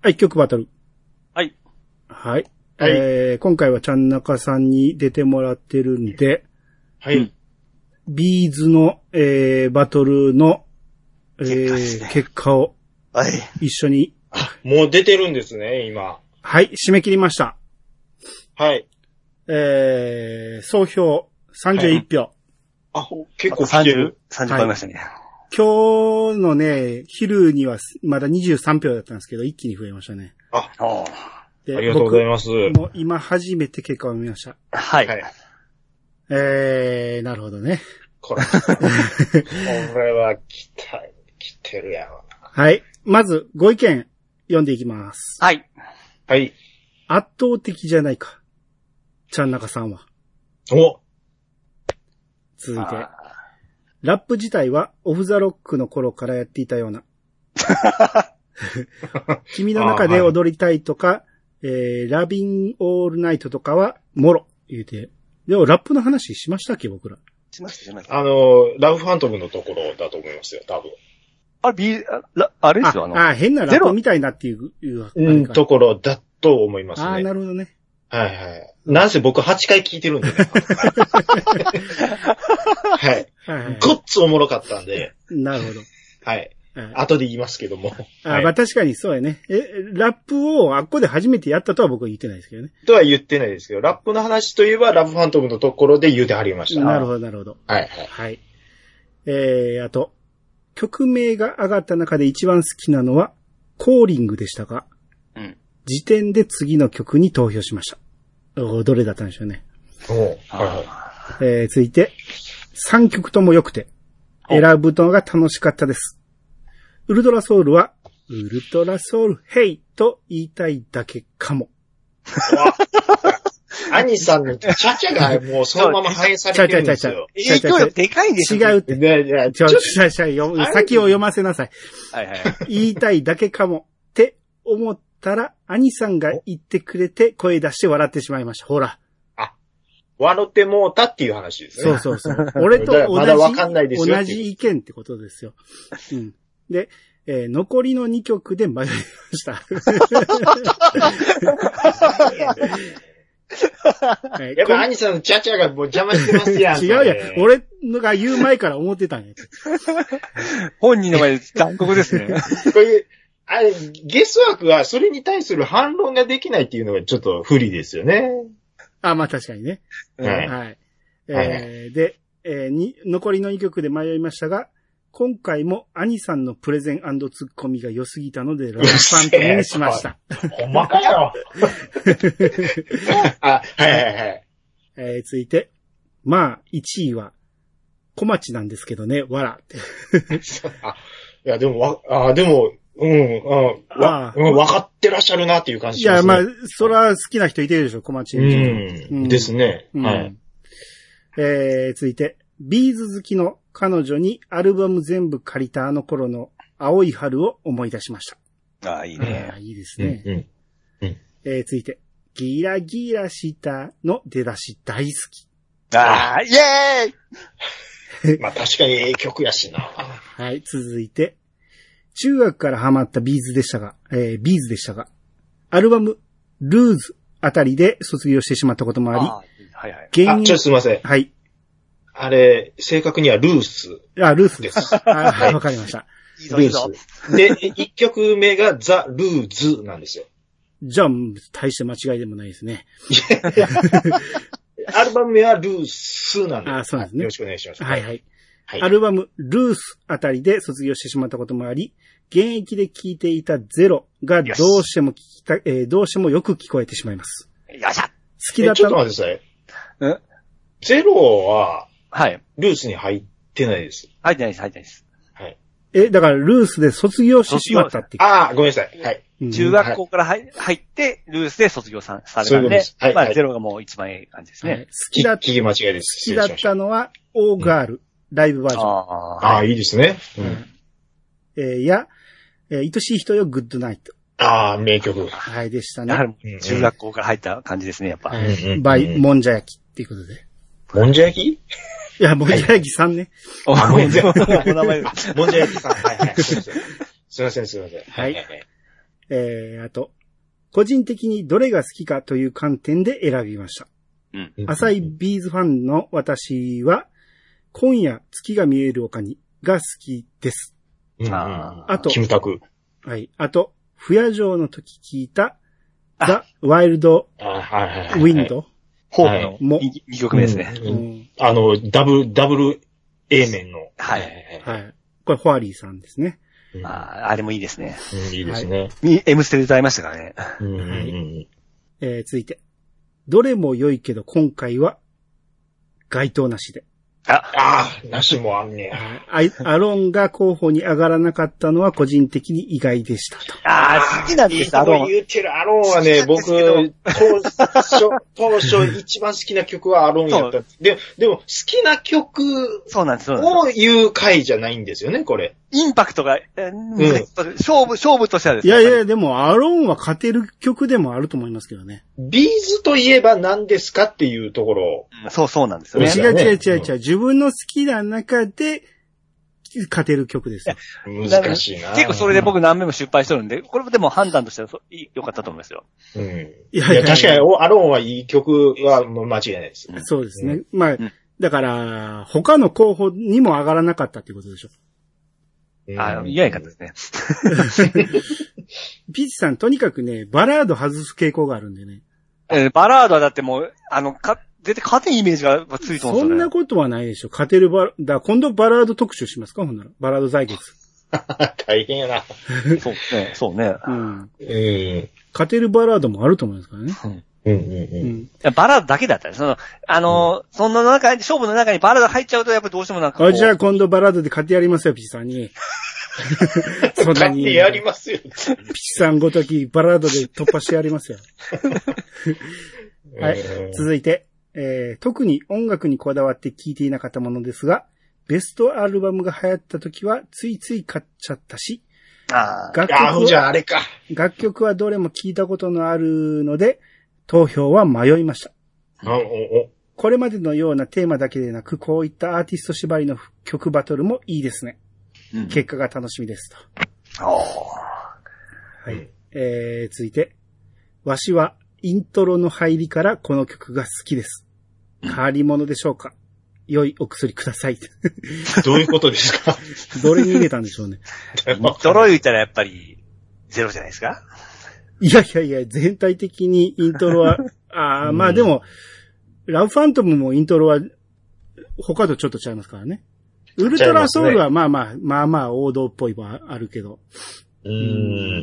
はい、曲バトル。はい。はい。はいえー、今回はちゃんなかさんに出てもらってるんで、はい。ビーズの、えー、バトルの、えー、結果をはい。一緒に、もう出てるんですね、今。はい、締め切りました。はい。えー、総票31票。あ、結構来てる。30、30超えましたね。今日のね、昼にはまだ23票だったんですけど、一気に増えましたね。あ、おーでありがとうございます。僕もう今初めて結果を見ました。はい。はい。えー、なるほどね。これ。これは来た、来てるやろはい。まず、ご意見、読んでいきます。はい。はい。圧倒的じゃないか。ちゃんなかさんは。お続いてあ。ラップ自体はオフザロックの頃からやっていたような。君の中で踊りたいとか、えー、ラビンオールナイトとかは、もろ、言うて。でも、ラップの話しましたっけ、僕ら。しました、しました。あの、ラブファントムのところだと思いますよ、多分。あれ、ビー、あらあれですよ、あの、あ、あ変なラップみたいなっていう、いうあうん、ところだと思いますああ、ね。なるほどね。はいはい。なんせ僕8回聞いてるんでね。はい。はいはいごっつおもろかったんで、なるほど。はい。はい後で言いますけども。あはいまあ確かにそうやね。え、ラップをあっこで初めてやったとは僕は言ってないですけどね。とは言ってないですけど、ラップの話といえば、ラブファントムのところで言うてはりました。なるほど、なるほど。はいはい。はい。えー、あと、曲名が上がった中で一番好きなのは、コーリングでしたが、うん。時点で次の曲に投票しました。どれだったんでしょうね。おうはいはあえー、続いて、3曲とも良くて、選ぶのが楽しかったです。ウルトラソウルは、ウルトラソウルヘイと言いたいだけかも。い。アニさんのチャチャがもうそのまま反映されてるんですよ。ー影響力でかいんですよ。違うって。でいやちょ、ちょちょ、先を読ませなさい。はいはい。言いたいだけかもって思ったら、兄さんが言ってくれて声出して笑ってしまいました。ほら。笑ってもうたっていう話ですね。そうそうそう。俺と同まだわかんないでじ、すよ同じ意見ってことですよ。うん。で、えー残りの2曲で迷いました。はいやっぱアニさんのチャチャがもう邪魔してますやん。違うやん。俺のが言う前から思ってたんや。本人の前で残酷ですね。これ、あれ、ゲス枠はそれに対する反論ができないっていうのがちょっと不利ですよね。あ、まあ確かにね。はいはい。えーで、えーに、残りの2曲で迷いましたが、今回も兄さんのプレゼンツッコミが良すぎたので、ラブファントムにしました。ほんまかよ。あ、はいはいはい。えー続いて、まあ、1位は、小町なんですけどね、わらって。あ、いや、でも、わ、あ、でも、うん、うん、あわ、うん、分かってらっしゃるなっていう感じいや、しますね。まあ、そら好きな人いてるでしょ、小町。うん、ですね。うんはい。えー続いて、ビーズ好きの彼女にアルバム全部借りたあの頃の青い春を思い出しました。ああ、いいねいいですうんね。うん。えー続いて、ギラギラしたの出だし大好き。あ あ、イェーイまあ確かにええ曲やしな。はい、続いて、中学からハマったビーズでしたが、えービーズでしたが、アルバム、ルーズあたりで卒業してしまったこともあり、ああはいはい。原あ、ちょっと因、すいません。はい。あれ、正確にはルース。あ、ルースで。ですすあはいわかりました。いいぞ、ルーいいぞ。ス。で、一曲目がザ・ルーズなんですよ。じゃあ、大して間違いでもないですね。アルバム名はルースなんで。あそうなんですねよろしくお願いします。はいはい。はい。アルバム、ルースあたりで卒業してしまったこともあり、現役で聴いていたゼロがどうしても聞きた、えーどうしてもよく聞こえてしまいます。よっしゃ好きだえちょっとったの、待ってください。うんゼロは、はい。ルースに入ってないです。入ってないです、入ってないです。はい。え、だからルースで卒業してしまったって。ああ、ごめんなさい。はい。うん中学校から入入って、ルースで卒業さされたんでそういうことです、はいまあ、はいゼロがもう一番いい感じですはいね。好きだ、好聞き間違いです。きだったのは、オーガール、ライブバージョン。あああ。あ、いいですね。うん。えーや、えー愛しい人よ、グッドナイト。ああ、名曲。はい、でしたね。中学校から入った感じですね、やっぱ。バイ、もんじゃ焼きっていうことで。もんじゃ焼き？いや、もんじゃ焼きさんね。おあごめんなさいお名前あもんじゃ焼きさん。はいはい。すいません。すいません、すいません。はいはい。えー、あと、個人的にどれが好きかという観点で選びました。うん。浅いビーズファンの私は、今夜月が見える丘にが好きです。うんうんああとキムタク。はい。あと、不夜城の時聞いた、あザ・ワイルド・あはいはいはい。ウィンド。ホープのもう2曲目ですね。うんうんあの、ダブル、ダブル A 面の。はいはい。これ、ホアリーさんですね。うんあーあれもいいですね。うんいいですね。に M ステで歌いましたからね。うんうんうんえー、続いて。どれも良いけど、今回は、該当なしで。あ、ああ、なしもあんねや。アイアロンが候補に上がらなかったのは個人的に意外でしたと。あー好きなんです、いいとこあの、言ってるアロンはね、僕、当初、当初一番好きな曲はアロンやった。で、でも好きな曲そうなんです。を言う回じゃないんですよね、これ。インパクトが、えー勝負、勝負としてはですね。いやいや、でも、アロンは勝てる曲でもあると思いますけどね。ビーズといえば何ですかっていうところを。うんそうそうなんですよね。違うね違う違う違う。自分の好きな中で、勝てる曲ですよ。難しいな。結構それで僕何名も失敗してるんで、これもでも判断としてはそういい良かったと思いますよ。うん。いいや、確かに、おアロンはいい曲はもう間違いないです。そうですね。まあん、だから、他の候補にも上がらなかったっていうことでしょ。あ嫌いかったですね。ピーチさん、とにかくね、バラード外す傾向があるんでね。えーバラードはだってもう、あの、か、絶対勝てんイメージがついてますよね。そんなことはないでしょ。勝てるバラ、だ今度バラード特集しますか？ほんなら。バラード採決。大変やな。そうね、そうね。うん。うん。勝てるバラードもあると思いますからね。うんうんううん。ん。いやバラードだけだったら、その、あのーそんな中に、勝負の中にバラード入っちゃうと、やっぱりどうしてもなんか。あ、じゃあ今度バラードで勝ってやりますよ、ピチさんに。そんなに。勝ってやりますよ。ピチさんごときバラードで突破してやりますよ。はいうん。続いて、えー特に音楽にこだわって聴いていなかったものですが、ベストアルバムが流行った時はついつい買っちゃったし、あー楽曲はゃあれか。楽曲はどれも聞いたことのあるので、投票は迷いました。あおおこれまでのようなテーマだけでなく、こういったアーティスト縛りの曲バトルもいいですね。うん結果が楽しみですと。はい。うんえー、続いて、わしはイントロの入りからこの曲が好きです。変わり者でしょうか？良いお薬ください。どういうことですか？どれに入れたんでしょうね。ドロイ言ったらやっぱり、ゼロじゃないですか？いやいやいや、全体的にイントロは、ああ、うんまあでも、ラブファントムもイントロは、他とちょっと違いますからね。ウルトラソウルはまあまあ、まあまあ王道っぽいはあるけど。うん、うん、うん、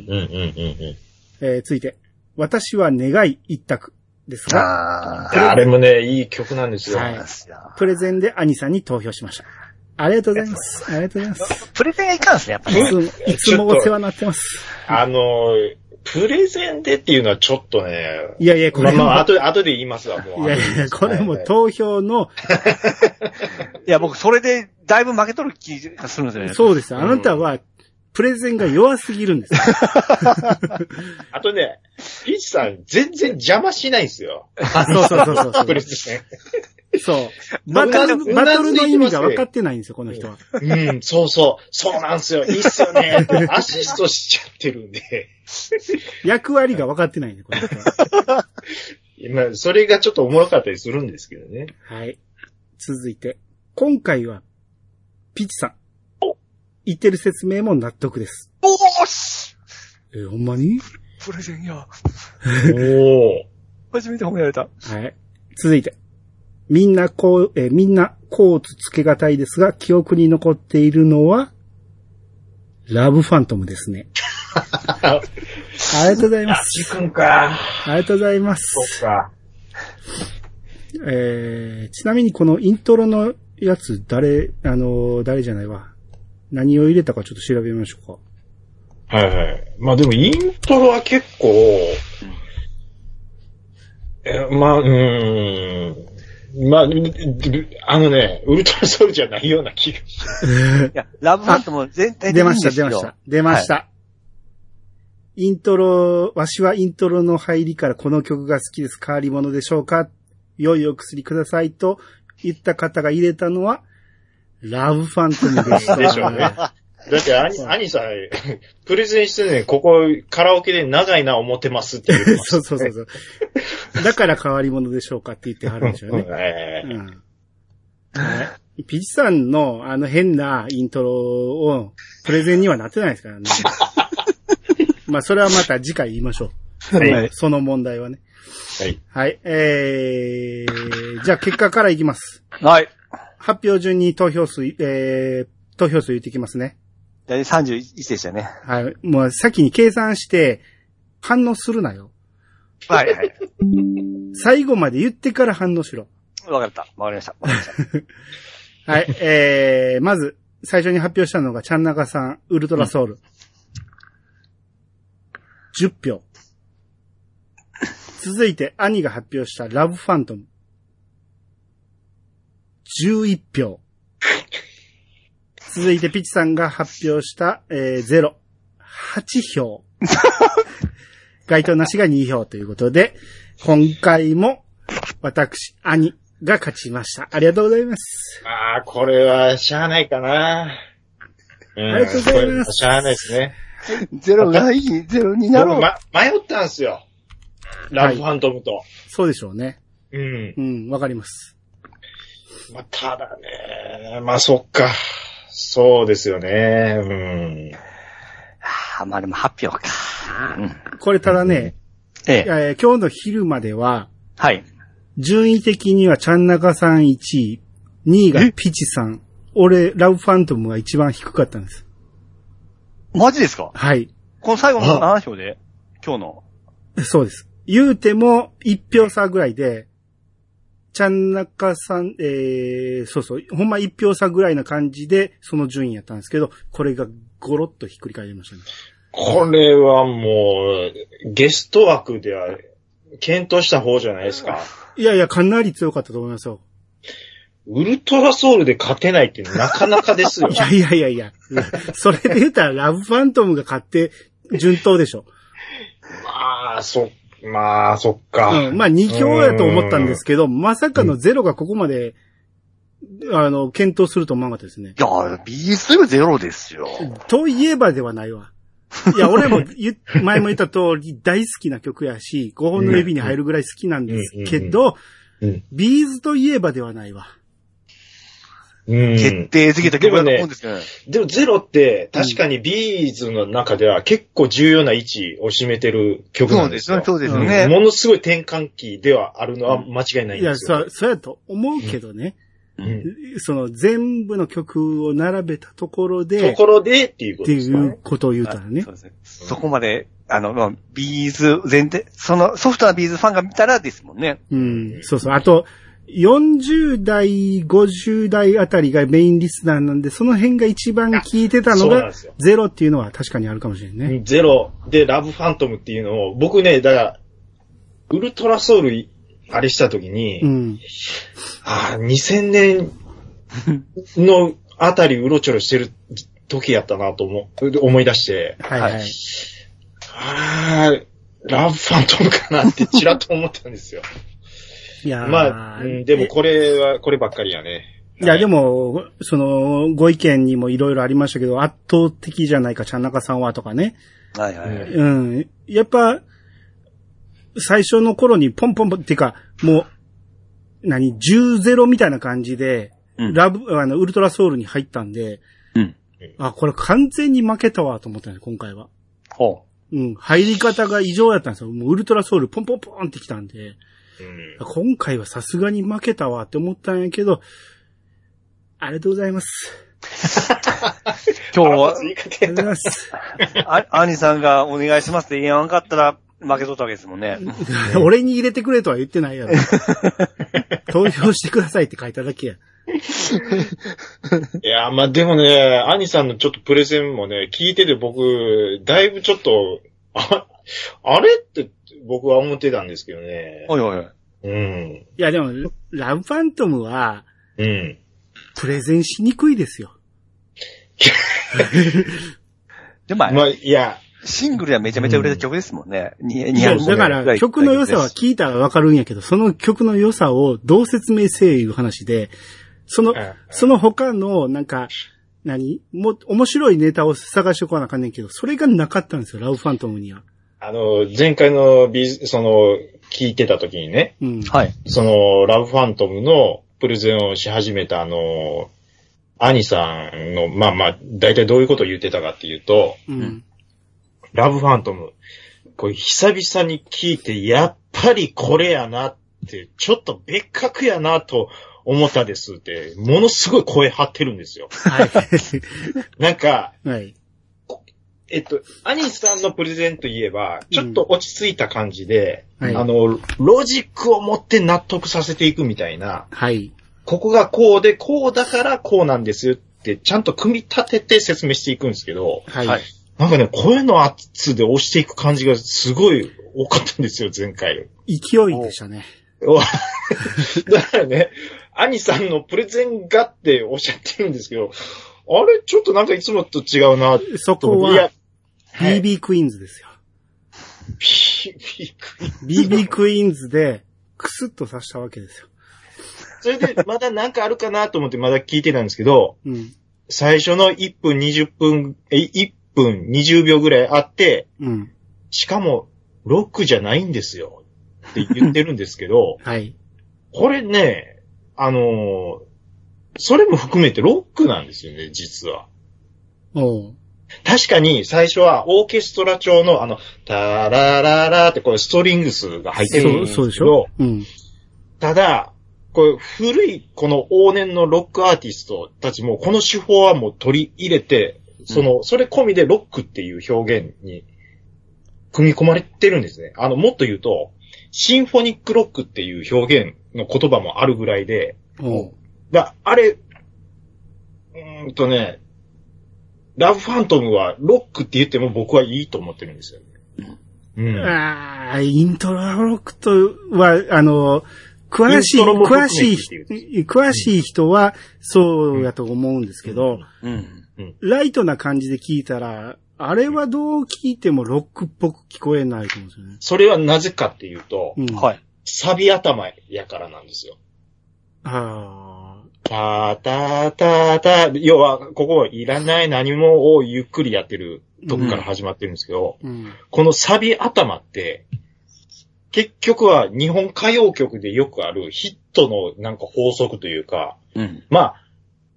うん。えー、続いて、私は願い一択ですが、ああれもね、いい曲なんですよ。はいあ。プレゼンでアニさんに投票しました。ありがとうございます。ありがとうございます。プレゼンがいかんですね、やっぱり。いつも、いつもお世話になってます。あの、プレゼンでっていうのはちょっとね、いやいや、これも、まあまあ、後で、後で言いますわ、もう。いやいや、これもはい投票の、いや、僕、それで、だいぶ負け取る気がするんですよね。そうですよ。あなたは、プレゼンが弱すぎるんですよ。あとね、ピーチさん全然邪魔しないんですよ。あ、そうそうそうそうそうプレゼン。そう。バトル、バトルの意味が分かってないんですよ、この人は。うん、そうそう。そうなんですよ。いいっすよね。アシストしちゃってるんで。役割が分かってないんで、この人は。今、それがちょっとおもろかったりするんですけどね。はい。続いて、今回は、ピチさん。言ってる説明も納得です。おーしえーほんまに？プレゼンや。おー。初めて褒められた。はい。続いて。みんなこう、えーみんなコーツつけがたいですが、記憶に残っているのは、ラブファントムですね。ありがとうございます。ジ君か。ありがとうございます。そうか。えー、ちなみにこのイントロのやつ、誰、あのー誰じゃないわ。何を入れたかちょっと調べましょうか。はいはい。まあでもイントロは結構、え、まあ、うーん。まあ、あのね、ウルトラソウルじゃないような気がしいや、ラブファントも全体的に出ました、出ました。出ました。イントロ、わしはイントロの入りからこの曲が好きです。変わり者でしょうか？良いお薬くださいと言った方が入れたのは、ラブファントムでした。でしょうねだって、兄、兄さん、プレゼンしてね、ここ、カラオケで長いな思ってますって言ってま そうそうそうそう。だから変わり者でしょうかって言ってはるんでしょうね。ええうん。はいピチさんのあの変なイントロをプレゼンにはなってないですからね。まあそれはまた次回言いましょう。はいはい。その問題はね。はい。はい。えー、じゃあ結果からいきます。はい。発表順に投票数、えー、投票数言ってきますね。大体31でしたね。はい。もう先に計算して反応するなよ。はいはい。最後まで言ってから反応しろ。わかった。わかりました。わかりました。はい。えー、まず、最初に発表したのが、ちゃんなかさん、ウルトラソウル。10票。続いて、兄が発表したラブファントム。11票。続いて、ピチさんが発表した、えー、ゼロ。8票。該当なしが2票ということで、今回も、私、兄が勝ちました。ありがとうございます。ああ、これは、しゃあないかな。うんありがとうございますしゃあないですね。ゼロがいい、ゼロになろう。僕ま、迷ったんですよ。ラブファントムと。そうでしょうね。うん。うん、わかります。まあ、ただね、まあ、そっか。そうですよね。うん。ああ、まあでも発表か。うん。これただね、ええ。えー今日の昼までは、はい。順位的にはちゃんなかさん1位、2位がピチさん、俺、ラブファントムが一番低かったんです。マジですか？はい。この最後の7票で、今日の。そうです。言うても、1票差ぐらいで、ちゃんなかさん、えー、そうそう、ほんま1票差ぐらいな感じで、その順位やったんですけど、これがゴロッとひっくり返りましたね。これはもう、ゲスト枠では、検討した方じゃないですか。いやいや、かなり強かったと思いますよ。ウルトラソウルで勝てないってなかなかですよ い。やいやいやいや、それで言ったらラブファントムが勝って順当でしょ。まあ、そ、まあ、そっか。うん。まあ2票やと思ったんですけど、まさかのゼロがここまで、あの、健闘すると思わなかったですね。いや、 B'zとゼロですよ。といえばではないわ。いや、俺も言っ、前も言った通り大好きな曲やし、5本の指に入るぐらい好きなんですけど、うん。 B'zといえばではないわ。うん。決定づけた曲だと思うんですけどね。でもゼロって、確かに B'zの中では結構重要な位置を占めてる曲そなでよ。うんですすよ、そうですようんね。ものすごい転換期ではあるのは間違いないいや、んですよ。そう、そうやと思うけどね。うんその全部の曲を並べたところとで、ころでっていうこっていとですかねう。ことを言うたらねそう。ですね。そこまで、あの、まあ、ビーズ全体、そのソフトなビーズファンが見たらですもんね。うん、そうそう。あと、40代、50代あたりがメインリスナーなんで、その辺が一番聞いてたのがゼロっていうのは確かにあるかもしれんね。ゼロでラブファントムっていうのを、僕ね、だから、ウルトラソウル、あれした時に、うん。ああ、2000年のあたりうろちょろしてる時やったなと思う、思い出して、はいはい。はいああ、ラブファントムかなってちらっと思ったんですよ。いやーまあ、うんでもこれは、こればっかりやね。いや、でも、も、その、ご意見にもいろいろありましたけど、圧倒的じゃないか、ちゃんなかさんはとかね。はいはいはい。うん。やっぱ、最初の頃にポンポンポンっていうか、もう、何、10ゼロみたいな感じで、うんラブ、あの、ウルトラソウルに入ったんで、うん。あ、これ完全に負けたわと思ったね、今回は。ほうん。入り方が異常やったんですよ。もうウルトラソウルポンポンポンってきたんで、うん今回はさすがに負けたわって思ったんやけど、ありがとうございます。う。今日はありがとうございます。あ、兄さんがお願いしますって言わんかったら負けとったわけですもんね。俺に入れてくれとは言ってないやろ。投票してくださいって書いただけや。いや、まあでもね、兄さんのちょっとプレゼンもね、聞いてて僕、だいぶちょっと、あ、あれって僕は思ってたんですけどね。おいおい。うん。いやでも、ラブファントムは、うん。プレゼンしにくいですよ。でも、まあ、いや、シングルではめちゃめちゃ売れた曲ですもんね。にいや、200だから、曲の良さは聞いたらわかるんやけど、その曲の良さをどう説明せえいう話で、そのうん、その他の、なんか、何？もう、面白いネタを探してこなあかんねんけど、それがなかったんですよ、ラブファントムには。あの、前回のビズ、その、聞いてた時にね、うん。はい。その、ラブファントムのプレゼンをし始めたあの、兄さんの、まあまあ、大体どういうことを言ってたかっていうと、うん。ラブファントム、これ久々に聞いて、やっぱりこれやなって、ちょっと別格やなと思ったですって、ものすごい声張ってるんですよ。はい。なんか、はい。えっと、アニさんのプレゼンといえば、ちょっと落ち着いた感じで、はいあの、ロジックを持って納得させていくみたいな、はい。ここがこうで、こうだからこうなんですよって、ちゃんと組み立てて説明していくんですけど、はい。はいなんかね、声の圧で押していく感じがすごい多かったんですよ、前回。勢いでしたね。お だからね、アニさんのプレゼンがっておっしゃってるんですけど、あれちょっとなんかいつもと違うな、そこは、、はい BB クイーンズですよ。ピーピー BB クイーンズで、クスッとさしたわけですよ。それで、まだなんかあるかなと思ってまだ聞いてたんですけど、うん。最初の1分20分、え、1分20秒ぐらいあって、うん。しかも、ロックじゃないんですよ。って言ってるんですけど、はい。これね、あのーそれも含めてロックなんですよね、実は。確かに最初はオーケストラ調のあの、タラララってこれストリングスが入ってるんですけど、そうでしょ？うん。ただ、これ古いこの往年のロックアーティストたちもこの手法はもう取り入れて、その、それ込みでロックっていう表現に組み込まれてるんですね。あの、もっと言うと、シンフォニックロックっていう表現の言葉もあるぐらいで、おう。だ、あれ、うーんとね、ラブファントムはロックって言っても僕はいいと思ってるんですよね。うん。ああ、イントロロックとは、あの、詳しい、詳しい詳しい人はそうやと思うんですけど、うん。ライトな感じで聞いたら、あれはどう聞いてもロックっぽく聞こえないと思うんですよね。それはなぜかっていうと、うん。はい。サビ頭やからなんですよ。あたたたた、要は、ここはいらない何もをゆっくりやってるとこから始まってるんですけど、あ。うん。このサビ頭って、結局は日本歌謡曲でよくあるヒットのなんか法則というか、うん。まあ、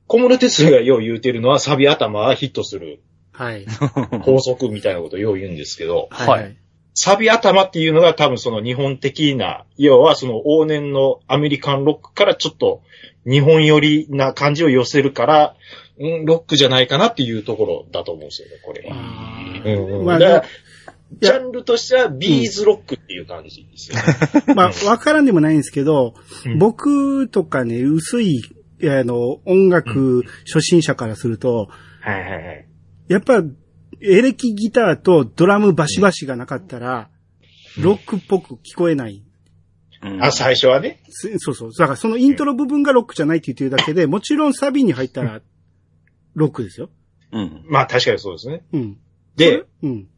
小室哲也がよう言うてるのはサビ頭はヒットするはい。法則みたいなことをよう言うんですけど、はい。サビ頭っていうのが多分その日本的な、要はその往年のアメリカンロックからちょっと日本寄りな感じを寄せるから、うん、ロックじゃないかなっていうところだと思うんですよね、これは。あうんうん。まあだジャンルとしてはビーズロックっていう感じですよね。ーまあ、わからんでもないんですけど、うん僕とかね、薄い、あの、音楽初心者からすると、はいはいはい。やっぱ、エレキギターとドラムバシバシがなかったら、ロックっぽく聞こえない。うんあ、最初はね。すそうそう。だからそのイントロ部分がロックじゃないって言ってるだけで、もちろんサビに入ったら、ロックですよ。うん。まあ確かにそうですね。うん。で、うん。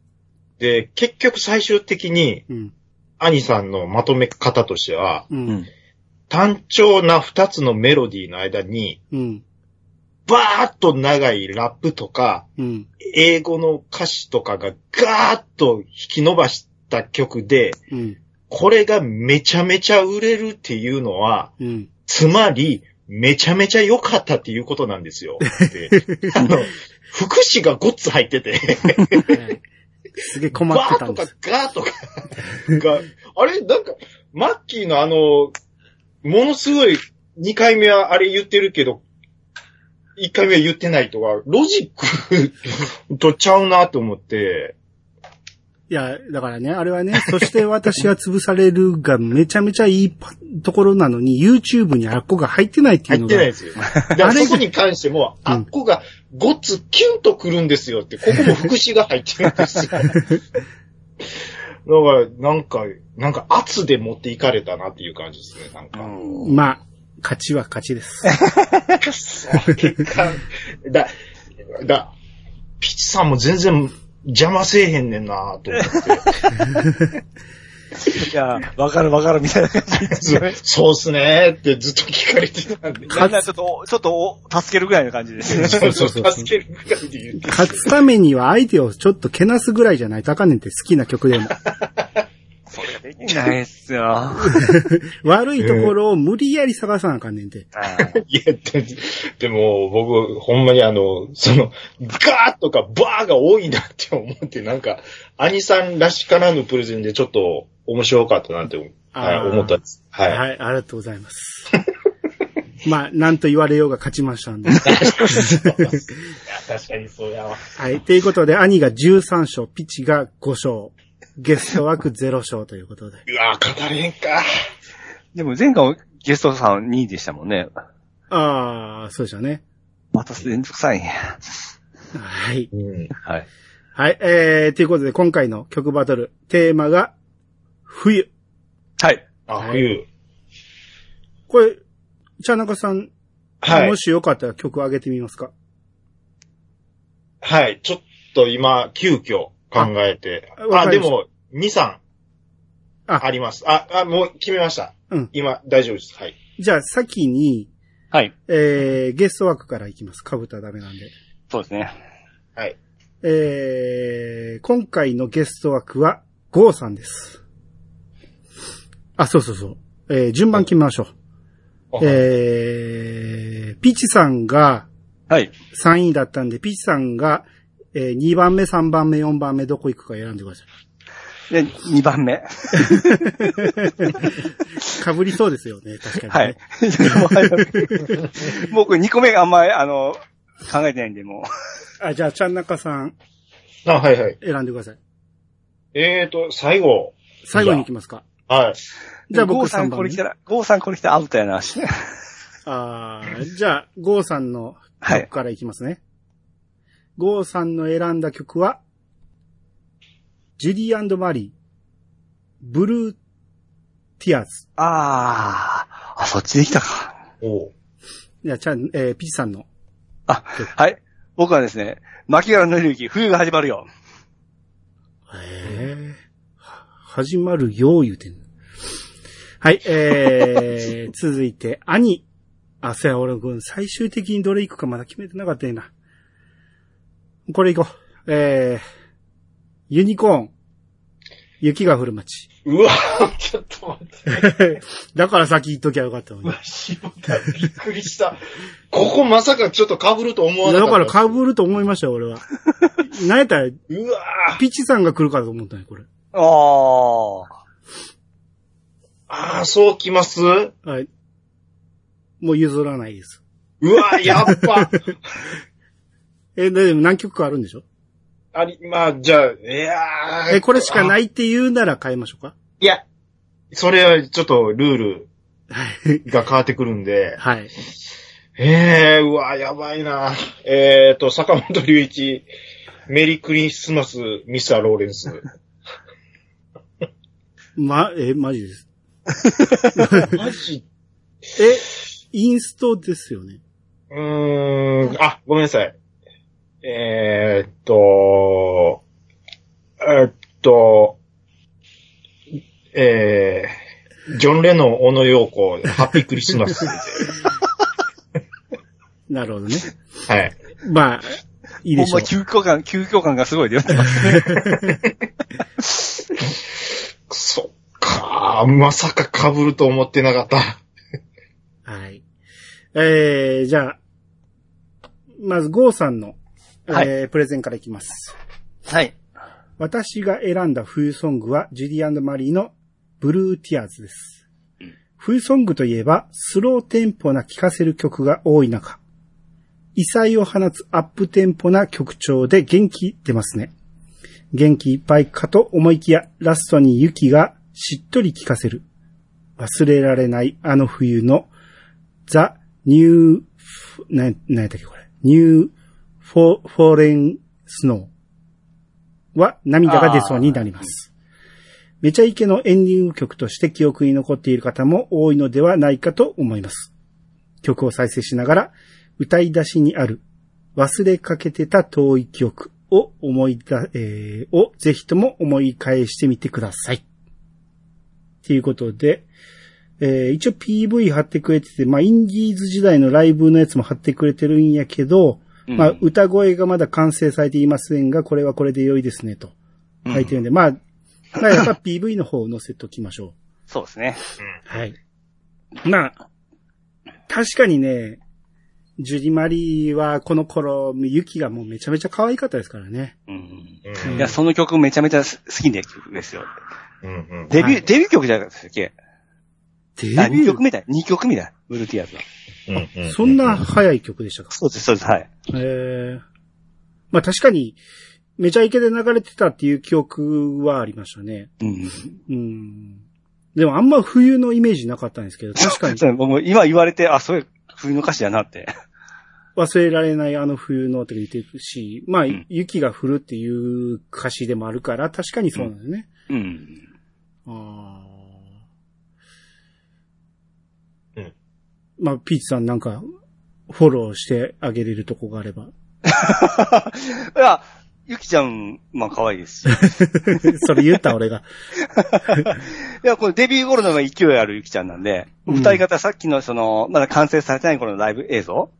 で、結局最終的に、うん。兄さんのまとめ方としては、う。うんん。単調な二つのメロディーの間に、うん。バーッと長いラップとか、うん。英語の歌詞とかがガーッと引き伸ばした曲で、うん。これがめちゃめちゃ売れるっていうのは、うん。つまり、めちゃめちゃ良かったっていうことなんですよ。で あの、副詞がごっつ入ってて、はいすげえ困バってたーとかんです。ガーとかが、あれなんか、マッキーのあの、ものすごい、2回目はあれ言ってるけど、1回目は言ってないとか、ロジックとちゃうなと思って、いや、だからね、あれはね、そして私は潰されるがめちゃめちゃいいパところなのに、YouTube にあっこが入ってないっていうのが入ってないで、すよ。だからそこに関しても、うんあっこがごっつキュンとくるんですよって、ここも副詞が入ってるんですよ。だから、なんか、なんか圧で持っていかれたなっていう感じですね、なんか。まあ、勝ちは勝ちです。結果、だ、だ、ピッチさんも全然邪魔せえへんねんなと思って。いや、わかるわかるみたいな感じで。そうっすねーってずっと聞かれてたんで。なんならちょっと、ちょっとお、助けるぐらいの感じですね。そうそうそうそう助けるぐらいで言って。勝つためには相手をちょっとけなすぐらいじゃないとあかんねんって好きな曲でも。できないっすよ。悪いところを無理やり探さなあかんねんて。いや、ででも、僕、ほんまにあの、その、ガーとかバーが多いなって思って、なんか、兄さんらしからぬプレゼンでちょっと面白かったなって、はい、ったんです。は。はいい、ありがとうございます。まあ、なんと言われようが勝ちましたんで。い や確かにそうやわ。はい。ということで、兄が13勝、ピチが5勝、ゲスト枠0勝ということで。うわ語れへんか。でも前回ゲストさん2位でしたもんね。ああ、そうでしたね。また連続さんや。はい。うん。はい。はい。えー、ということで、今回の曲バトル、テーマが、冬。はい。あ、はい冬。これ、茶中さん、はいも。しよかったら曲上げてみますか？はい。ちょっと今、急遽考えて。あ、あでも、2、3ああります。あ、あ、もう決めました。うん。今、大丈夫です。はい。じゃあ、先に、はい。えー、ゲスト枠からいきます。かぶったらダメなんで。そうですね。はい。えー、今回のゲスト枠は、ゴーさんです。あ、そうそうそう。えー、順番決めましょう。えー、ピチさんがはい。3位だったんで、ピチさんが、えー、2番目、3番目、4番目、どこ行くか選んでくださで、2番目。い。かぶりそうですよね、確かに、はね。い。僕2個目あんまり、あの、考えてないんで、もう。あ、じゃあ、ちゃんなかさんあ、はいはい。選んでください。えーと、最後。最後に行きますか。はい。じゃあ僕ゴーさ3番目んこれ来。たら、ゴーさんこれ来たらアウトやな。あーじゃあ、ゴーさんのはい曲からいきますね。ゴーさんの選んだ曲は、ジュリーマリー、ブルーティアーズ。あー、あ、そっちで来たか。おういや、ちゃん、えー、ピチさんの。あ、はい。僕はですね、牧原のりゆき、冬が始まるよ。へえ。始まるよう言うてんの。はい、えー、続いて、兄。あ、そうや、俺君、最終的にどれ行くかまだ決めてなかったよな。これ行こう。えー、ユニコーン。雪が降る街。うわちょっと待って。だから先言っときゃよかったのに。びっくりした。ここまさかちょっと被ると思わなだかった。から被ると思いましたよ、俺は。なんやったら、うわピチさんが来るからと思ったね、これ。あー。ああ、そうきます？うはい。もう譲らないです。わやっぱ。え、でも何曲かあるんでしょ？あり、まあ、じゃあ、いやーえ、これしかないって言うなら変えましょうか？いや、それはちょっとルールはい。が変わってくるんで。はい。ええー、うわやばいな。えーと、坂本龍一、メリークリスマス、ミスターローレンス。ま、え、マジです。マジ？え、インストですよね。うーん、あ、ごめんなさい。えーっと、えーっと、えー、ジョン・レノン、小野洋子、ハッピークリスマス。なるほどね。はい。まあ、いいでしょうほんま。急遽感、急遽感がすごい出てます。そっかまさか被ると思ってなかった。はい。えー、じゃあ、まず、ゴーさんの、はいえー、プレゼンからいきます。はい。私が選んだ冬ソングは、ジュディマリーのブルーティアーズです。冬ソングといえば、スローテンポな聴かせる曲が多い中、異彩を放つアップテンポな曲調で元気出ますね。元気いっぱいかと思いきや、ラストに雪がしっとり聴かせる。忘れられないあの冬のザ・ニュー、な、なんやったっけこれ？ニュー・フォ、フォーレン・スノーは涙が出そうになります。めちゃイケのエンディング曲として記憶に残っている方も多いのではないかと思います。曲を再生しながら、歌い出しにある忘れかけてた遠い記憶を思い出、えー、をぜひとも思い返してみてください。っていうことで、えー一応 PV 貼ってくれてて、まあ、インディーズ時代のライブのやつも貼ってくれてるんやけど、うんまあ、歌声がまだ完成されていませんが、これはこれで良いですね、と書いてるんで、まあ、まあ、やっぱ PV の方を載せときましょそうですね。う。はい。まあ、確かにね、ジュディマリーはこの頃、ユキがもうめちゃめちゃ可愛かったですからね。うん。うんいや、その曲めちゃめちゃ好きな曲ですよ。うんうんデビュー、はいデビュー曲じゃなかったっけ？デあ、2ビュー？曲目だ。2曲目だ。ブルーティアーズは。うんうんそんな早い曲でしたか？そうです、そうです、はい。ええまあ確かに、めちゃイケで流れてたっていう記憶はありましたね。うん。うん。でもあんま冬のイメージなかったんですけど、確かにそう僕も今言われて、あ、そういう冬の歌詞だなって。忘れられないあの冬のって言ってるし、まあ、ん雪が降るっていう歌詞でもあるから、確かにそうなんですね。うん。あーうんまあ、ピーチさんなんか、フォローしてあげれるとこがあれば。いや、ゆきちゃん、まあ可愛いですし。それ言った俺が。いや、これデビュー頃の勢いあるゆきちゃんなんで、うん歌い方さっきのその、まだ完成されてない頃のライブ映像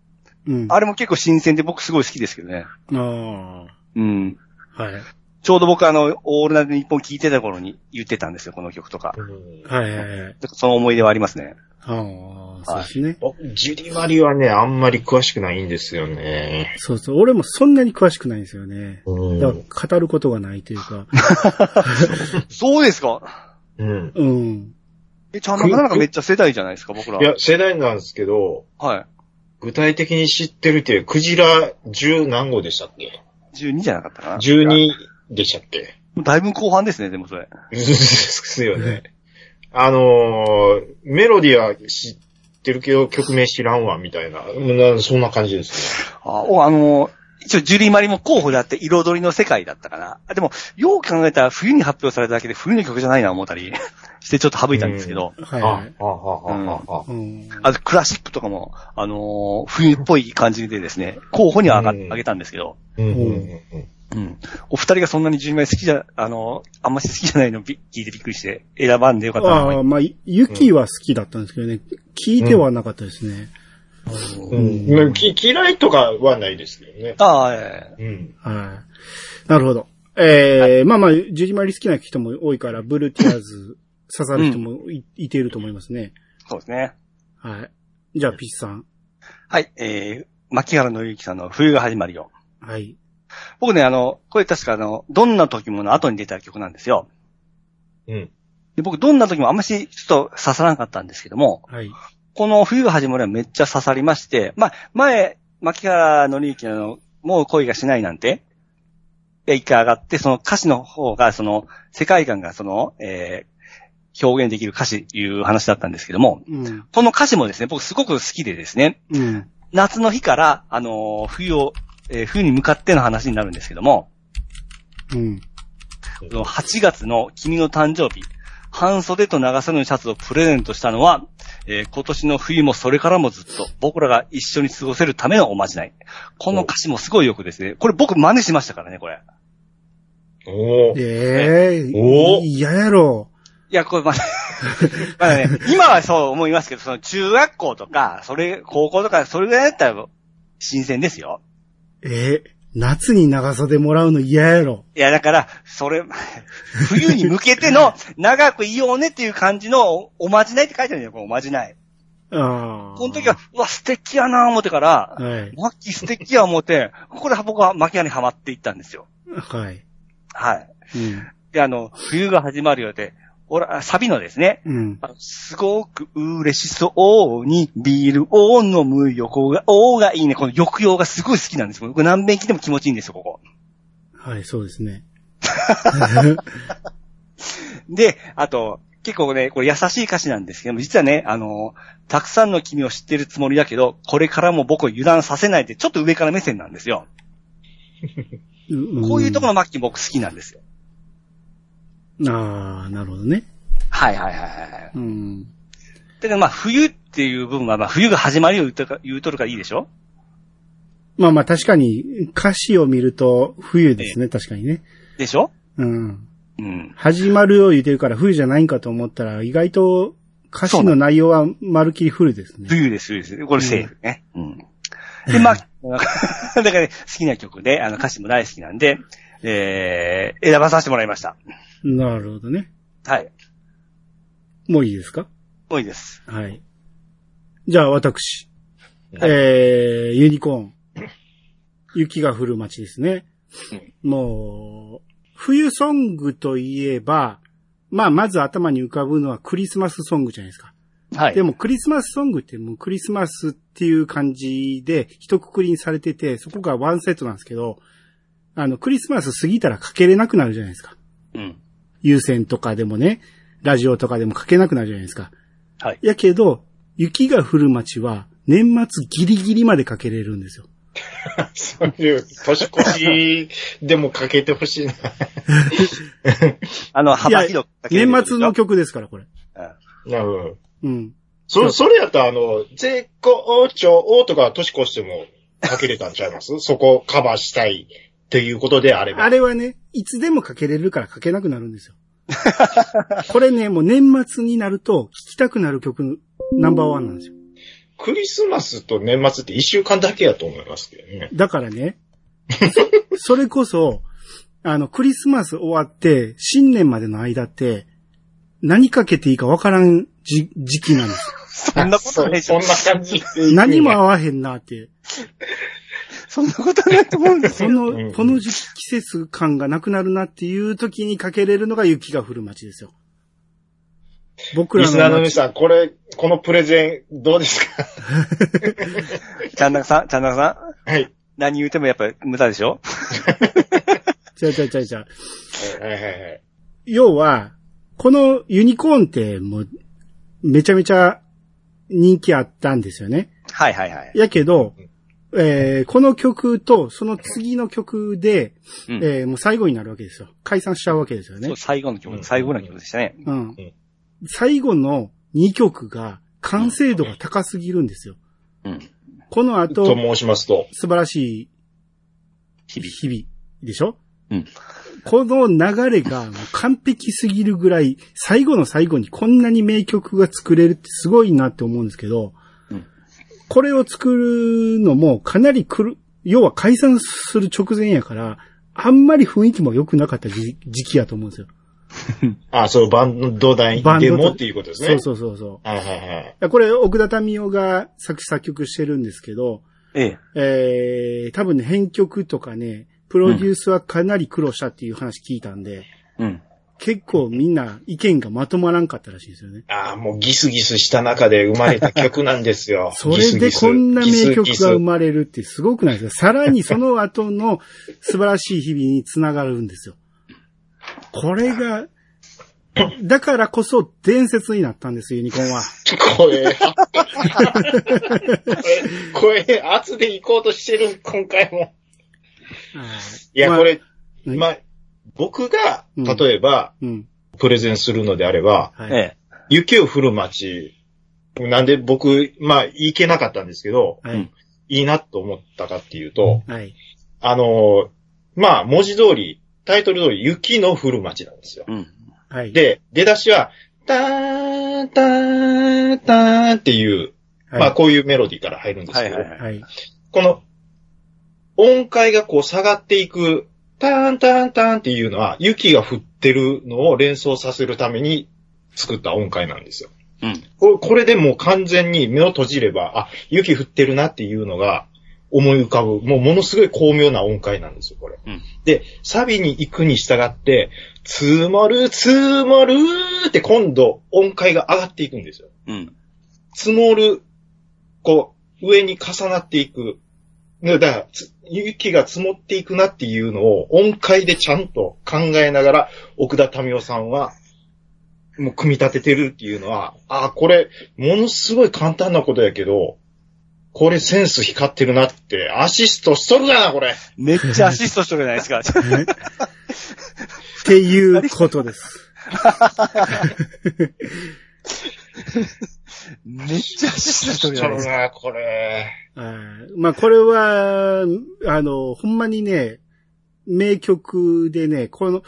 うん。あれも結構新鮮で僕すごい好きですけどね。あうん。あ。はい。ちょうど僕あの、オールナイトニッポン聞いてた頃に言ってたんですよ、この曲とか。うんはいはいはい。その思い出はありますね。ああ、そうですね。僕ジュディマリはね、あんまり詳しくないんですよね。そうそう。俺もそんなに詳しくないんですよね。うんだから語ることがないというか。そうですか？うん。うん。え、ちゃんなかなかめっちゃ世代じゃないですか、僕ら。いや、世代なんですけど、はい。具体的に知ってるって、クジラ10何号でしたっけ？12じゃなかったかな？?12 でしたっけ？だいぶ後半ですね、でもそれ。ですよね。あのー、メロディーは知ってるけど曲名知らんわ、みたいな。なそんな感じですね。あ、お、あの一応、ジュリーマリも候補であって、彩りの世界だったかな。あでも、よく考えたら冬に発表されただけで冬の曲じゃないな思ったり してちょっと省いたんですけど。あ、はいはい。あ、あ、あ、あ、うん。あと、クラシックとかも、あのー冬っぽい感じでですね、候補には上げたんですけど、うんうんうんうん。お二人がそんなにジュリーマリ好きじゃ、あのーあんまし好きじゃないのび聞いてびっくりして、選ばんでよかったなああ、まあ、ユキは好きだったんですけどね。聞いてはなかったですね。うんうんき嫌いとかはないですけどね。ああ、ええうん。はい。なるほど。えーまあまあ、ジュリマリ好きな人も多いから、ブルーティアーズ 刺さる人もい,、いていると思いますね。そうですね。はい。じゃあ、ピッチさん。はい、えー、牧原のゆきさんの冬が始まるよ。はい。僕ね、あの、これ確かあの、どんな時もの後に出た曲なんですよ。うん。で僕、どんな時もあんましちょっと刺さらなかったんですけども、はい。この冬が始まるはめっちゃ刺さりまして、まあ、前、牧原のゆきの、もう恋がしないなんて、で一回上がって、その歌詞の方が、その、世界観がその、えー表現できる歌詞いう話だったんですけども、うん。この歌詞もですね、僕すごく好きでですね、うん。夏の日から、あのー冬を、えー冬に向かっての話になるんですけども、うん。その8月の君の誕生日、半袖と長袖のシャツをプレゼントしたのは、えー今年の冬もそれからもずっと僕らが一緒に過ごせるためのおまじない。この歌詞もすごいよくですね。これ僕真似しましたからね、これ。おー。ええお嫌やろ。いや、これ まだ、まだね、今はそう思いますけど、その中学校とか、それ、高校とか、それぐらいだったら、新鮮ですよ。えー夏に長袖もらうの嫌やろ。いや、だから、それ、冬に向けての、長くいようねっていう感じのお、おまじないって書いてあるんだよ、このおまじない。ああ。この時は、うわ、素敵やなぁ思ってから、はい。マッキー素敵や思って、ここで僕はマキアにハマっていったんですよ。はい。はい。うん。で、あの、冬が始まるよって、俺、あサビのですね、うん。すごく嬉しそうにビールを飲む横が、おーがいいね。この抑揚がすごい好きなんですよ。僕何遍来ても気持ちいいんですよ、ここ。はい、そうですね。で、あと、結構ね、これ優しい歌詞なんですけども、実はね、あの、たくさんの君を知ってるつもりだけど、これからも僕を油断させないって、ちょっと上から目線なんですよ。こういうところのマッキー僕好きなんですよ。ろ。ああ、なるほどね。はいはいはいはい。うん。だからまあ、冬っていう部分は、まあ、冬が始まりを言うとか言うとるからいいでしょ？まあまあ確かに歌詞を見ると冬ですね、確かにね。でしょ？うん。うん。始まるよ言うてるから冬じゃないんかと思ったら、意外と歌詞の内容はまるっきり冬ですね。冬です、冬です。これセーフね。うん。で、まあ、だから、ね、好きな曲で、あの歌詞も大好きなんで、えー、選ばさせてもらいました。なるほどね。はい。もういいですか？多いです。はい。じゃあ私。はいえー、ユニコーン。雪が降る街ですね。もう、冬ソングといえば、まあ、まず頭に浮かぶのはクリスマスソングじゃないですか。はい。でもクリスマスソングってもうクリスマスっていう感じで一括りにされてて、そこがワンセットなんですけど、あの、クリスマス過ぎたらかけれなくなるじゃないですか。うん。有線とかでもね、ラジオとかでもかけなくなるじゃないですか。はい。やけど、雪が降る街は年末ギリギリまでかけれるんですよ。そういう、年越しでもかけてほしいな。あの、幅広くかけれる年末の曲ですから、これ。うんなるほど。うん。そ、それやったら、あの、絶好調とか年越してもかけれたんちゃいます？そこカバーしたいっていうことであれば。あれはね、いつでもかけれるからかけなくなるんですよ。これね、もう年末になると聴きたくなる曲ナンバーワンなんですよ。クリスマスと年末って一週間だけやと思いますけどね。だからね、そ それこそ、あの、クリスマス終わって、新年までの間って、何かけていいかわからんじ時期なんです そんなことないそん。な感じ。何も合わへんなって。そんなことないと思うんですよ。この、うんこの時期季節感がなくなるなっていう時にかけれるのが雪が降る街ですよ。僕らリスナーの皆街。さん、これ、このプレゼン、どうですか？ちゃんなかさん、ちゃんなかさん、はい。何言うてもやっぱ無駄でしょ？ちゃうちゃうちゃうちゃう。はいはいはい。要は、このユニコーンってもう、めちゃめちゃ人気あったんですよね。はいはいはい。やけど、えーこの曲とその次の曲で、うんえーもう最後になるわけですよ。解散しちゃうわけですよねそう。最後の曲、最後の曲でしたね。うん。最後の2曲が完成度が高すぎるんですよ。うん。このと後、申しますと。素晴らしい日々。日々でしょ？うん。この流れがもう完璧すぎるぐらい、最後の最後にこんなに名曲が作れるってすごいなって思うんですけど、うんこれを作るのもかなりくる、要は解散する直前やから、あんまり雰囲気も良くなかった時時期やと思うんですよ。あ、そう、バンド代バンドとでもっていうことですね。そうそうそうそう。はいはいはい。いやこれ、奥田民生が作詞作曲してるんですけど、ええ。えー、多分ね、編曲とかね、プロデュースはかなり苦労したっていう話聞いたんで、うん。結構みんな意見がまとまらんかったらしいですよね。。ああ、もうギスギスした中で生まれた曲なんですよそれでこんな名曲が生る。まれるってすごくないですかさらにその後の素晴らしい日々につながるんですよ。これが、だからこそ伝説になったんですよ、ユニコーンは。声、声、声圧で行こうとしてる、今回も。いや、まあこれ、はいまあ、僕が、うん例えば、うん。プレゼンするのであれば、はい。ええ。雪を降る街、なんで僕、まあ、行けなかったんですけど、はい。いいなと思ったかっていうと、はい。あの、まあ、文字通り、タイトル通り、雪の降る街なんですよ。うん。はい。で、出だしは、ターン、ターン、ターンっていう、はい、まあ、こういうメロディーから入るんですけど、はいはいはい。はい。この、音階がこう下がっていく、ターンターンターンっていうのは、雪が降ってるのを連想させるために作った音階なんですよ。うん。これこれでもう完全に目を閉じれば、あ、雪降ってるなっていうのが思い浮かぶ、もうものすごい巧妙な音階なんですよ、これ。うんで、サビに行くに従って、積もる、積もるって今度音階が上がっていくんですよ。うん。積もる、こう、上に重なっていく。ねだから、つ雪が積もっていくなっていうのを音階でちゃんと考えながら、奥田民生さんは、もう組み立ててるっていうのは、ああ、これ、ものすごい簡単なことやけど、これセンス光ってるなって、アシストしとるじゃな、これ。めっちゃアシストしとるじゃないですか。っていうことです。めっちゃアシストしとるしじゃないですか。とるな、これ。はいまあ、これは、あの、ほんまにね、名曲でね、この、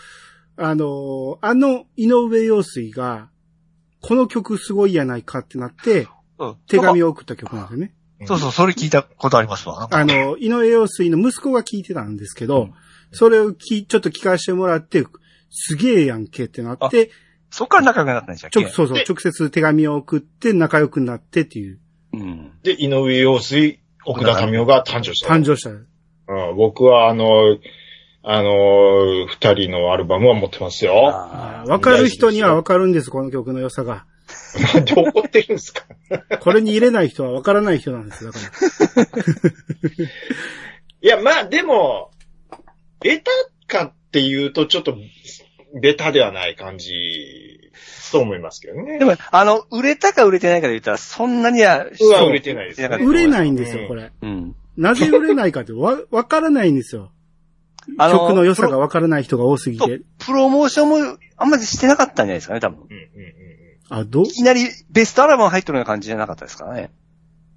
あの、あの井上陽水が、この曲すごいやないかってなって、うん。手紙を送った曲なんですよね。そうそう、それ聞いたことありますわ。あの、井上陽水の息子が聞いてたんですけど、それをきちょっと聞かせてもらって、すげえやんけってなって、そっから仲良くなったんでしたっけ？そうそうで、直接手紙を送って仲良くなってっていう、うん。で、井上陽水、奥田民生が誕生した。誕生した。うん、僕はあの、あの、二人のアルバムは持ってますよ。あわかる人にはわかるんです、この曲の良さが。なんで怒ってるんですか？これに入れない人はわからない人なんですよ、だから。いや、まあでも、ベタかっていうとちょっと、ベタではない感じ、と思いますけどね。でも、あの、売れたか売れてないかで言ったら、そんなには、うわ売れてないです売れなかった売れないんですよ、これ。うん。なぜ売れないかってわ、わからないんですよ。あの曲の良さがわからない人が多すぎて。プロモーションもあんまりしてなかったんじゃないですかね、多分。うんうんうんあ、どう？いきなりベストアルバム入ってるような感じじゃなかったですからね。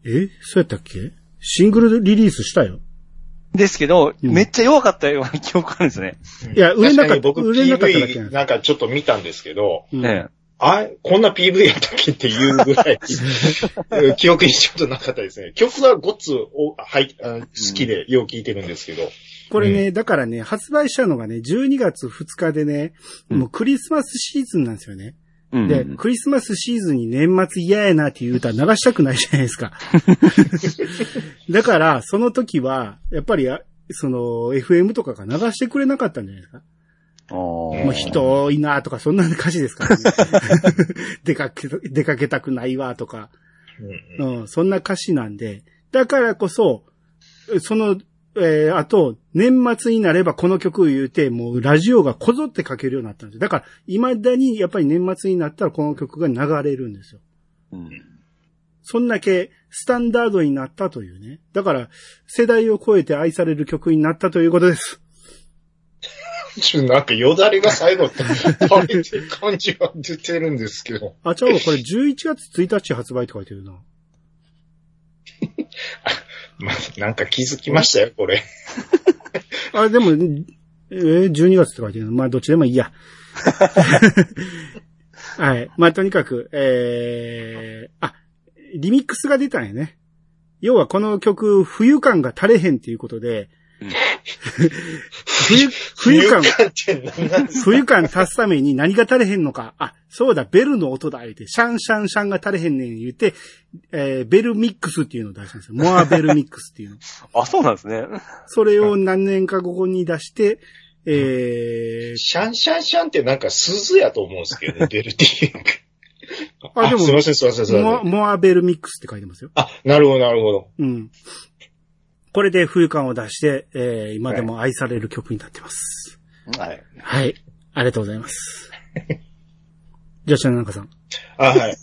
え？そうやったっけ？シングルリリースしたよ。ですけど、うんめっちゃ弱かったような記憶あるんですよね。うんいや売れなかった確に僕売れなかっただけなんです PV なんかちょっと見たんですけど、うんねあこんな PV やったっけっていうぐらい、記憶にちょっとなかったですね。曲はごっつおはいあ好きでよう聴いてるんですけど。これね、だからね、発売したのがね、12月2日でね、うんもうクリスマスシーズンなんですよね。うん。で、クリスマスシーズンに年末嫌やなっていう歌流したくないじゃないですか。だから、その時は、やっぱり、あその、FM とかが流してくれなかったんじゃないですか。もう人多いなとか、そんな歌詞ですからね。出かけ、出かけたくないわとか、うん、そんな歌詞なんで、だからこそ、その、えーあと、年末になればこの曲を言うて、もうラジオがこぞってかけるようになったんですよ。だから、未だにやっぱり年末になったらこの曲が流れるんですよ。うんそんだけスタンダードになったというね。だから、世代を超えて愛される曲になったということです。ちょっとなんかよだれが最後って垂れてる感じが出てるんですけど。あ、ちゃうわ、これ11月1日発売って書いてるな。まあ、なんか気づきましたよ、これ。あ、でも、えー、12月って書いてるの。まあ、どっちでもいいや。はい。まあ、とにかく、えー、あ、リミックスが出たんやね。要はこの曲、冬感が垂れへんっていうことで、うん冬、冬感、冬感足すために何が足れへんのか。あ、そうだ、ベルの音だ、言うて、シャンシャンシャンが足れへんねん言うて、えー、ベルミックスっていうのを出したんですよ。モアベルミックスっていうの。あ、そうなんですね。それを何年か後に出して、えー、シャンシャンシャンってなんか鈴やと思うんですけどね、ベルティング。あでもすいません、すいません、すいモアません。モアベルミックスって書いてますよ。あ、なるほど、なるほど。うん。これで冬感を出して、えー、今でも愛される曲になってます。はい。はい。ありがとうございます。じゃあ、ちかさん。あ、はい。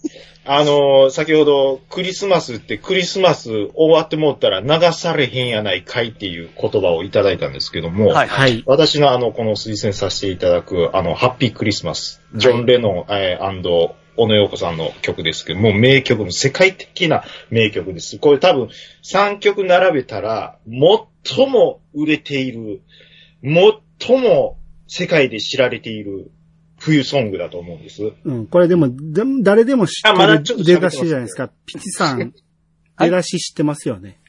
あのー先ほど、クリスマスってクリスマス終わってもったら流されへんやないかいっていう言葉をいただいたんですけども、はい。はい。私のあの、この推薦させていただく、あの、ハッピークリスマス、ジョン・レノン、えー小野洋子さんの曲ですけども、名曲の世界的な名曲です。これ多分3曲並べたら、最も売れている、最も世界で知られている冬ソングだと思うんです。うん。これでも、でも誰でも知あまってる出だしじゃないですか。ピチさん、はい出だし知ってますよね。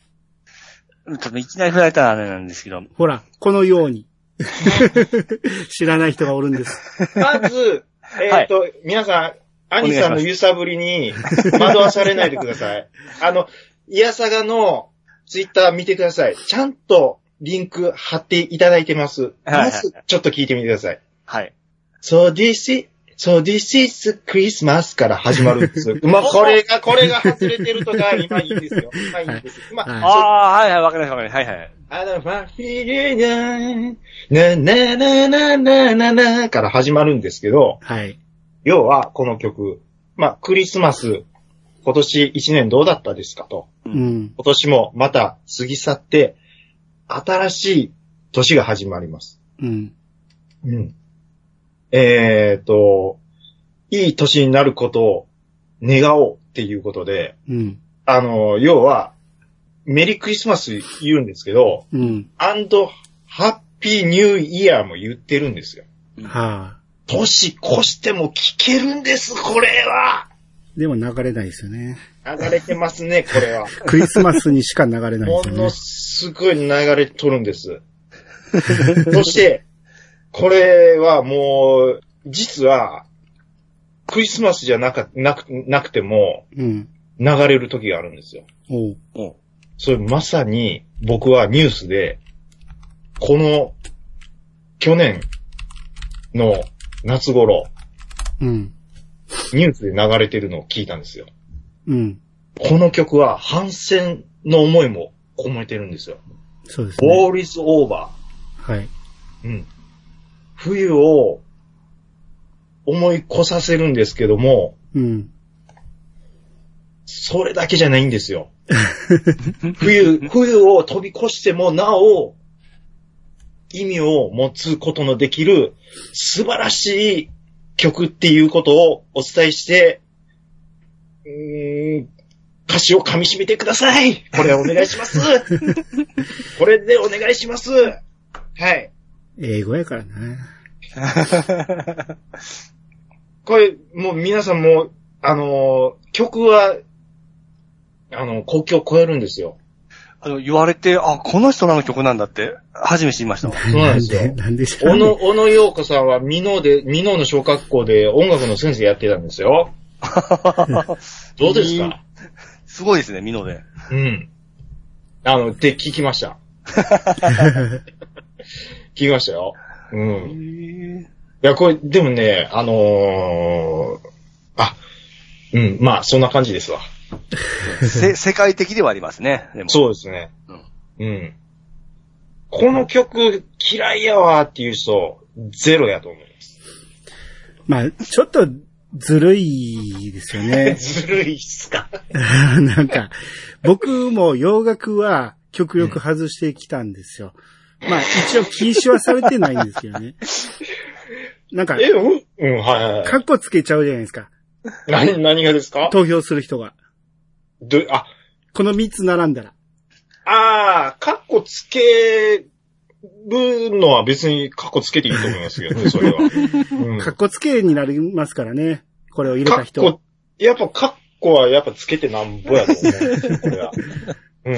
ちょっといきなり振られたらあれなんですけど、ほら、このように。知らない人がおるんです。まず、えっ、と、皆さん、兄さんの揺さぶりに惑わされないでください。あの、イヤサガのツイッター見てください。ちゃんとリンク貼っていただいてます。まず、ちょっと聞いてみてください。はい。So this is, so this is Christmas から始まるんです。まあ、これが、これが外れてるとか、今いいんですよ。今いいんです。まはいあ、ああ、はいはい、わかりました、わかりました。はいはい。あの、ファフィリーナ、な、な、な、な、な、な、な、から始まるんですけど、はい。要は、この曲、まあ、クリスマス、今年一年どうだったですかと。うん。今年もまた過ぎ去って、新しい年が始まります。うん。うん。えーと、いい年になることを願おうっていうことで、うん。あの、要は、メリークリスマス言うんですけど、うん。アンドハッピーニューイヤーも言ってるんですよ。はあ。年越しても聞けるんです、これは。でも流れないですよね。流れてますね、これは。クリスマスにしか流れないですよねもの。すごい流れとるんです。そして、これはもう、実は、クリスマスじゃなか、なく、なくても、うん。流れる時があるんですよ。おう。おうそれまさに、僕はニュースで、この、去年の夏頃、うん。ニュースで流れてるのを聞いたんですよ。うん。この曲は反戦の思いも込めてるんですよ。そうですね。War is over. はい。うん。冬を思い越させるんですけども、うん。それだけじゃないんですよ。冬、冬を飛び越してもなお、意味を持つことのできる素晴らしい曲っていうことをお伝えして、うーん歌詞を噛み締めてくださいこれお願いします これでお願いしますはい。英語やからな。これ、もう皆さんも、あのー曲は、あの、国境を超えるんですよ。あの、言われて、あ、この人らの曲なんだって、初めて知りました なんでなんで、小野、小野洋子さんは、美濃で、美濃の小学校で音楽の先生やってたんですよ。どうですか？すごいですね、ミノで。うん。あの、って聞きました。聞きましたよ。うん。いや、これ、でもね、あのー、あ、うん、まあ、そんな感じですわ。せ、世界的ではありますね。でも。そうですね。うん。この曲嫌いやわっていう人、ゼロやと思います。まあ、ちょっとずるいですよね。ずるいっすか。なんか、僕も洋楽は極力外してきたんですよ。まあ、一応禁止はされてないんですけどね。なんか、え、うん、うん、はいはいはい。カッコつけちゃうじゃないですか。何、何がですか？投票する人が。ど、あ、この3つ並んだら。あー、カッコつけるのは別にカッコつけていいと思いますけどね、それは。うんカッコつけになりますからね。これを入れカッた人。コ、やっぱカッコはやっぱつけてなんぼやと思うんですよ、これは。うん。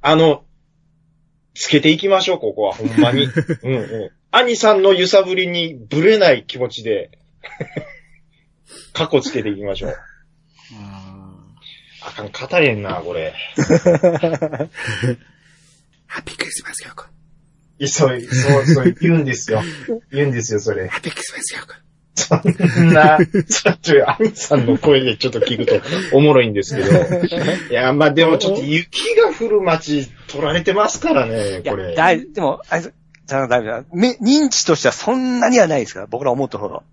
あの、つけていきましょう、ここは、ほんまに。うんうん。兄さんの揺さぶりにぶれない気持ちで、カッコつけていきましょう。あかん、語れんな、これ。ハッピークリスマスよこ。いそう、そう、そう、言うんですよ。言うんですよ、それ。ハッピークリスマスよこ。そんな、ちょっと、アニさんの声でちょっと聞くとおもろいんですけど。いや、まあでもちょっと雪が降る街取られてますからね、いやこれ。、だい、でも、あいつ、じゃあ、だいぶ、め認知としてはそんなにはないですから、僕ら思ったほど。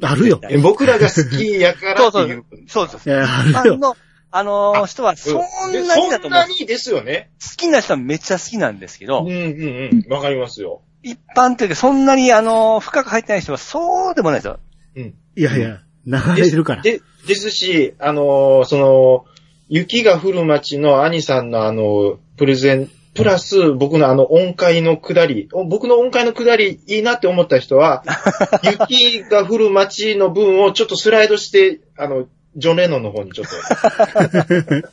あるよ。え僕らが好きやからそうそうっていう。。そうです。いや、あるよ。の、あのー人はそんなにだと思う。そんなにですよね。好きな人はめっちゃ好きなんですけど、うんうんうん。わかりますよ。一般というかそんなにあのー深く入ってない人はそうでもないですよ。うん。いやいや、流れるから。で、ですし、あのーその、雪が降る街の兄さんのあの、プレゼン、プラス僕のあの音階の下り、お僕の音階の下りいいなって思った人は、雪が降る街の分をちょっとスライドして、あの、ジョン・レノンの方にちょっと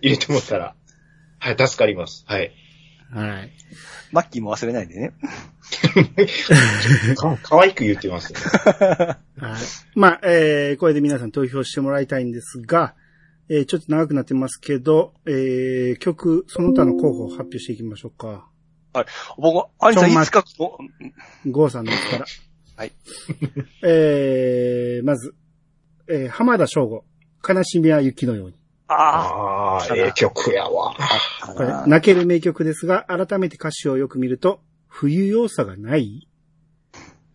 入れてもらったら、はい、助かります。はい。はい。マッキーも忘れないでね。か、可愛く言ってますね。はい。まあ、えー、これで皆さん投票してもらいたいんですが、えー、ちょっと長くなってますけど、えー、曲、その他の候補を発表していきましょうか。僕、アニさんいつか、おゴーさんのから。はい。えー、まず、えー、浜田省吾。悲しみは雪のように。あああ、ええ曲やわ。あ、これ、泣ける名曲ですが、改めて歌詞をよく見ると、冬要素がない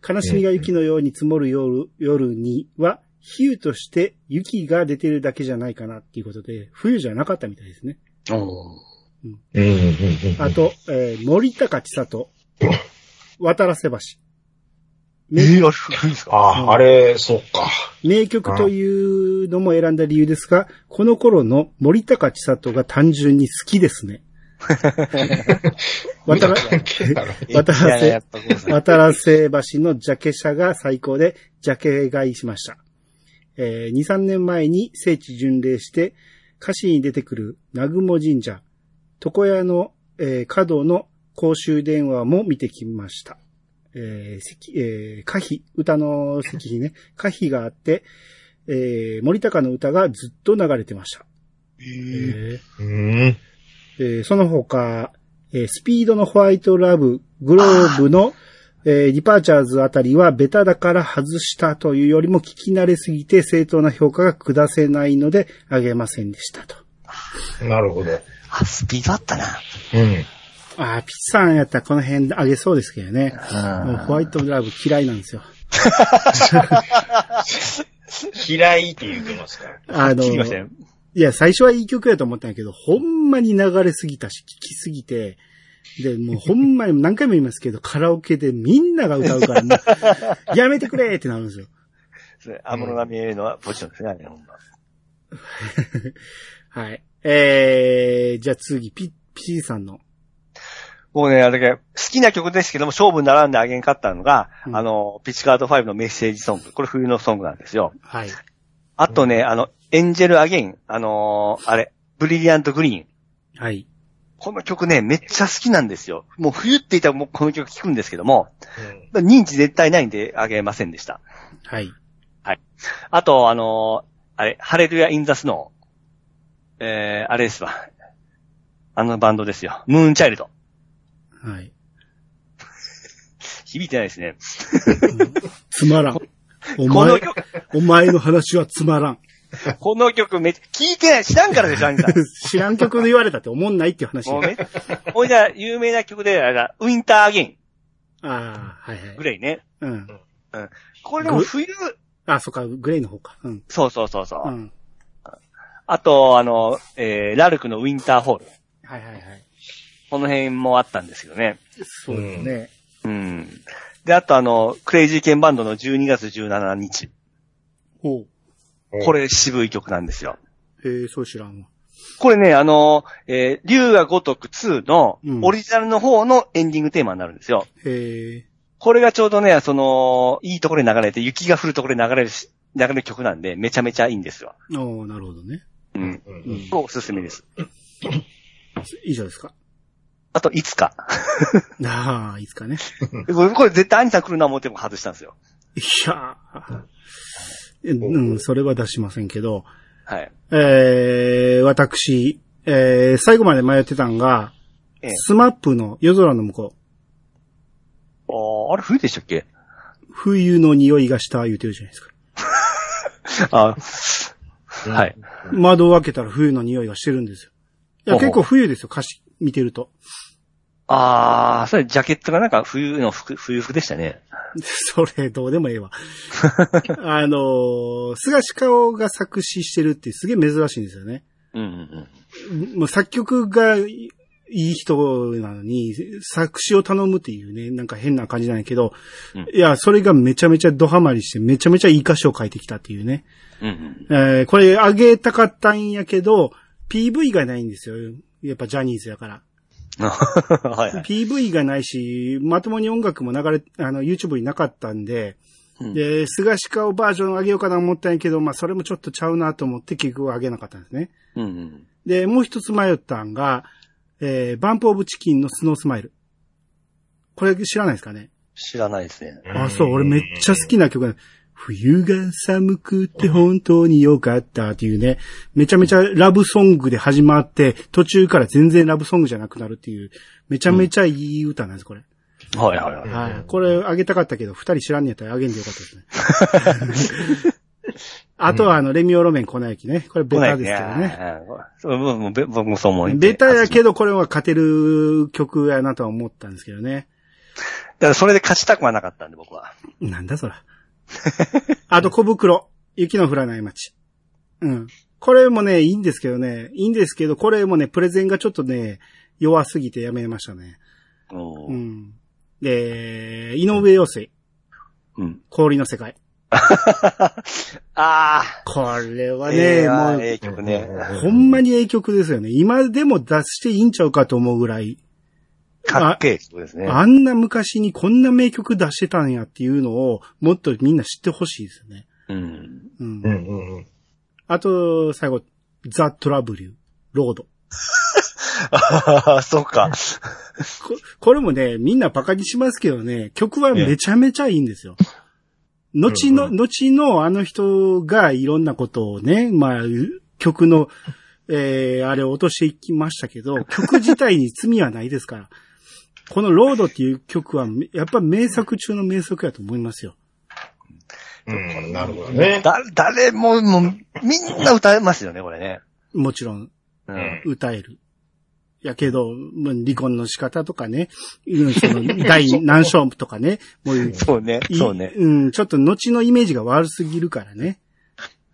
悲しみが雪のように積もる夜夜には、比喩として雪が出てるだけじゃないかなっていうことで、冬じゃなかったみたいですね。うんうんうんあと、えー森高千里、渡らせ橋。えー、あれ、古いんですか？ああ、あれ、そっか。名曲というのも選んだ理由ですが、この頃の森高千里が単純に好きですね。渡ら、せ渡らせ橋のジャケ写が最高で、ジャケ買いしました。えー、2、3年前に聖地巡礼して、歌詞に出てくる南雲神社、床屋の、えー、角の公衆電話も見てきました。えー、石えー、歌碑、歌の石碑ね、歌碑があって、えー、森高の歌がずっと流れてました。えーうん。えーその他、えースピードの White Love、globeの、えー DEPARTURES あたりはベタだから外したというよりも聞き慣れすぎて正当な評価が下せないのであげませんでしたと。なるほど。あ、スピードあったな。うん。ああ、ピッさんやったらこの辺であげそうですけどね。もうホワイトラブ嫌いなんですよ。嫌いって言ってますから。あの。いや、最初はいい曲やと思ったんやけど、ほんまに流れすぎたし、聴きすぎて、で、もうほんまに何回も言いますけど、カラオケでみんなが歌うから、もう、やめてくれってなるんですよ。それ安室奈美恵のポジションですね、あれほんまはい。えー、じゃあ次、ピ、ピーさんの。僕ね、あれが好きな曲ですけども、勝負に並んであげんかったのが、うんあの、ピッチカード5のメッセージソング。これ冬のソングなんですよ。はい。あとね、あの、エンジェルアゲイン、あのーあれ、ブリリアントグリーン。はい。この曲ね、めっちゃ好きなんですよ。もう冬って言ったらもうこの曲聴くんですけども、うん認知絶対ないんであげませんでした。はい。あと、あのーあれ、ハレルヤ・イン・ザ・スノー。えー、あれですわ。あのバンドですよ。ムーン・チャイルド。はい。響いてないですね。つまらん。お この前、曲、お前の話はつまらん。この曲めっちゃ、聞いてない、知らんからでしょ、あんた。知らん曲で言われたって思んないっていう話。もうめ、ほいじゃあ、有名な曲で、あれだ、ウィンター・アゲイン、ああ、はいはいグ。レイね。うん。これでも冬、あ、そっか、グレイの方か。うん。そうそうそうそう。うん。あと、あの、えー、ラルクのウィンター・ホール。はいはいはい。この辺もあったんですけどね。そうですね。うん。で、あとあの、クレイジーケンバンドの12月17日。ほう。これ渋い曲なんですよ。えー、そう知らんわ。これね、あの、えー、竜が如く2のうんオリジナルの方のエンディングテーマになるんですよ。えこれがちょうどね、その、いいところに流れて、雪が降るところに流れるし、流れる曲なんで、めちゃめちゃいいんですよ。ー、おーなるほどね。うん。うんうん。おすすめです。以上ですか？あと、いつか。ああ、いいですかね。これこれ絶対兄さん来るな思っても外したんですよ。いやーうん、それは出しませんけど、はい。えー、私、えー、最後まで迷ってたんが、ええスマップの夜空の向こう、あーあれ冬でしたっけ？冬の匂いがした言うてるじゃないですか。あはい。窓を開けたら冬の匂いがしてるんですよ。いや、結構冬ですよ、歌詞見てると。ああ、それジャケットがなんか冬の服、冬服でしたね。それ、どうでもええわ。あのー、菅氏顔が作詞してるってすげえ珍しいんですよね。うんうんうん。もう作曲がいい人なのに、作詞を頼むっていうね、なんか変な感じなんやけど、うんいや、それがめちゃめちゃドハマりして、めちゃめちゃいい歌詞を書いてきたっていうね。うんうん。えーこれあげたかったんやけど、PV がないんですよ。やっぱジャニーズやから。はいはい。PV がないし、まともに音楽も流れ、あの、YouTube になかったんで、うんで、菅氏顔バージョン上げようかな思ったんやけど、まあ、それもちょっとちゃうなと思って結局上げなかったんですね。うんうん。で、もう一つ迷ったんが、えー、バンプオブチキンのスノースマイル。これ知らないですかね、知らないですね。あ、そう、俺めっちゃ好きな曲な冬が寒くて本当に良かったっていうね、めちゃめちゃラブソングで始まって、途中から全然ラブソングじゃなくなるっていう、めちゃめちゃいい歌なんです、これ。はいはいはい。はい。これあげたかったけど、二人知らんねやったらあげんでよかったですね。あとはあの、レミオロメン粉焼きね。これベタですけどね。ね。そう僕もそう思う。ベタやけど。ど、これは勝てる曲やなとは思ったんですけどね。だからそれで勝ちたくはなかったんで、僕は。なんだそら。あと小袋。雪の降らない街。うん。これもね、いいんですけどね。いいんですけど、これもね、プレゼンがちょっとね、弱すぎてやめましたね。う。うんん。で、井上陽水。うん。氷の世界。あこれはあ、ね、ええあもう、ーええ曲ね。ほんまにええ曲ですよね。今でも出していいんちゃうかと思うぐらい、かっけえ曲ですね。あんな昔にこんな名曲出してたんやっていうのを、もっとみんな知ってほしいですよね。うん。うんうんうんうん。あと、最後、ザ・トラブリュー、ロード。ああ、そうか。ここれもね、みんなバカにしますけどね、曲はめちゃめちゃいいんですよ。後の、うん後のあの人がいろんなことをね、まあ、曲の、えー、あれを落としていきましたけど、曲自体に罪はないですから。このロードっていう曲は、やっぱ名作中の名作やと思いますよ。うん、なるほどね。だ、誰も、もう、みんな歌えますよね、これね。もちろん、ううんん。歌える。やけど、まあ離婚の仕方とかね、うんその第何章とかね、もうそうね、いそうね。うん、ちょっと後のイメージが悪すぎるからね。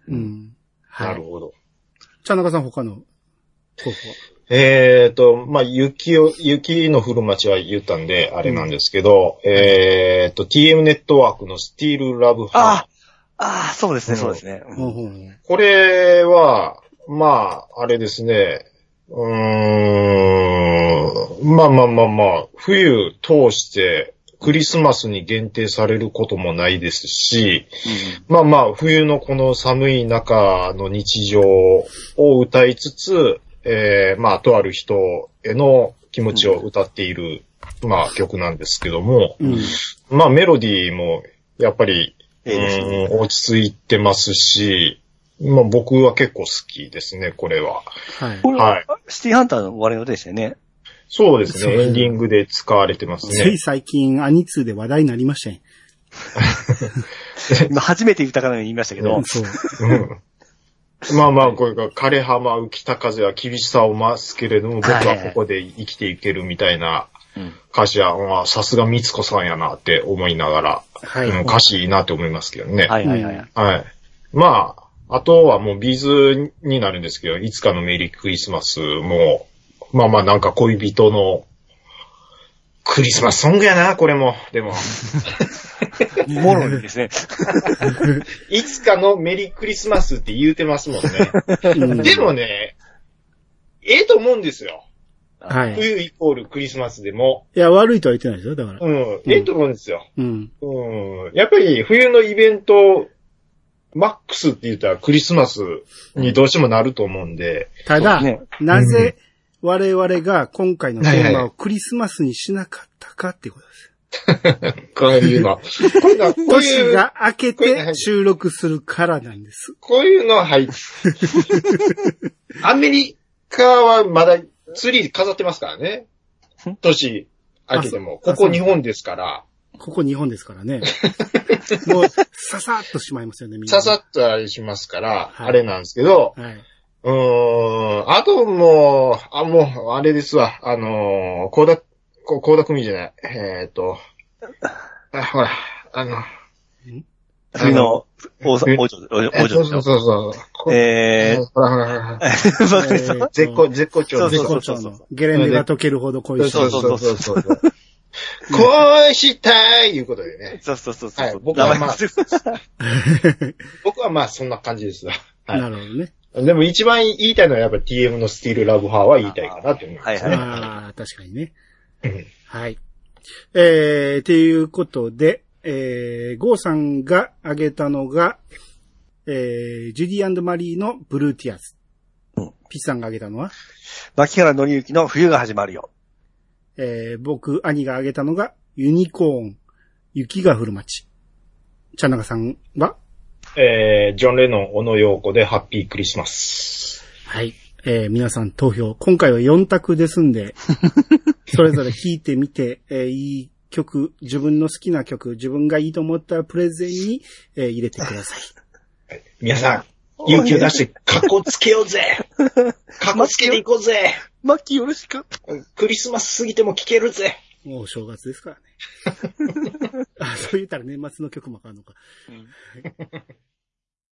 うん。はないる。ほど。茶中さん他の候補はえっ、と、まあ、雪を、雪の降る街は言ったんで、あれなんですけど、えっ、と、TM ネットワークのスティールラブハああ、ああ、そうですね、うんそうですね。ほうほうほうこれは、まあ、あれですね。うーん。まあまあまあまあ、冬通してクリスマスに限定されることもないですし、まあまあ、冬のこの寒い中の日常を歌いつつ、えー、まあ、とある人への気持ちを歌っている、まあ、曲なんですけども、うん。まあ、メロディーも、やっぱり、えうん落ち着いてますし、まあ、僕は結構好きですね、これは。はい。これはシティハンターの終わりの歌でしたよね。そうですね、エンディングで使われてますねつい。最近、アニツーで話題になりましたね。今初めて歌かのように言いましたけど、そう。うんまあまあ、これが枯葉舞う北風は厳しさを増すけれども、僕はここで生きていけるみたいなうん歌詞は、まあさすがみつこさんやなって思いながら、はい。うん歌詞いいなって思いますけどね。はいはいはい。はい。まあ、あとはもうビーズになるんですけど、いつかのメリークリスマスも、まあまあなんか恋人のクリスマスソングやな、これも。でも、もろにですね。いつかのメリークリスマスって言うてますもんね。うんでもね、ええと思うんですよ。はい。い冬イコールクリスマスでも。や、悪いとは言ってないですよ、だから。うん、ええと思うんですよ。うん。うん。やっぱり冬のイベント、マックスって言ったらクリスマスにどうしてもなると思うんで、ただ、ねなぜ我々が今回のテーはいはいマをクリスマスにしなかったかってことです。こういうの。こういうの、こう年いう、が明けて収録するからなんです。こういうのははい。アメリカはまだツリー飾ってますからね。年明けても。ここ日本ですから、ここ日本ですからね。もう、ささっとしまいますよね、みんな。ささっとあれしますから、はいあれなんですけど、はい。うーん、あともう、あ、もう、あれですわ、あのー、高田、こ高田組じゃない、えーっと、あ、ほら、あの、冬の王冬王女、王女えそうそうそうそう。こえほらほらほらほら。絶好、絶好調そう絶好調のゲレンデが溶けるほど恋しい。そうそうそうそう。恋したいいうことでね。そうそうそうそう。はい僕はまあ 僕はまあそんな感じですわ。はなるほどね。い。でも一番言いたいのはやっぱ TM のスティールラブハーは言いたいかなって思いますね。はいはいああ、確かにね。うんはい。えー、ということで、えー、ゴーさんが挙げたのが、えー、ジュディマリーのブルーティアーズ。うんピッさんが挙げたのは、牧原紀之の冬が始まるよ。えー、僕、兄が挙げたのが、ユニコーン、雪が降る街。茶中さんは、えー、ジョン・レノン、小野洋子でハッピークリスマス。はい。えー、皆さん投票。今回は4択ですんで、それぞれ聞いてみて、えー、いい曲、自分の好きな曲、自分がいいと思ったプレゼンに、えー入れてください。皆さん、勇気を出して、カッコつけようぜカッコつけていこうぜマッキーよろしく。クリスマス過ぎても聴けるぜもうお正月ですからね。あ、そう言ったら年末の曲もあかんのか。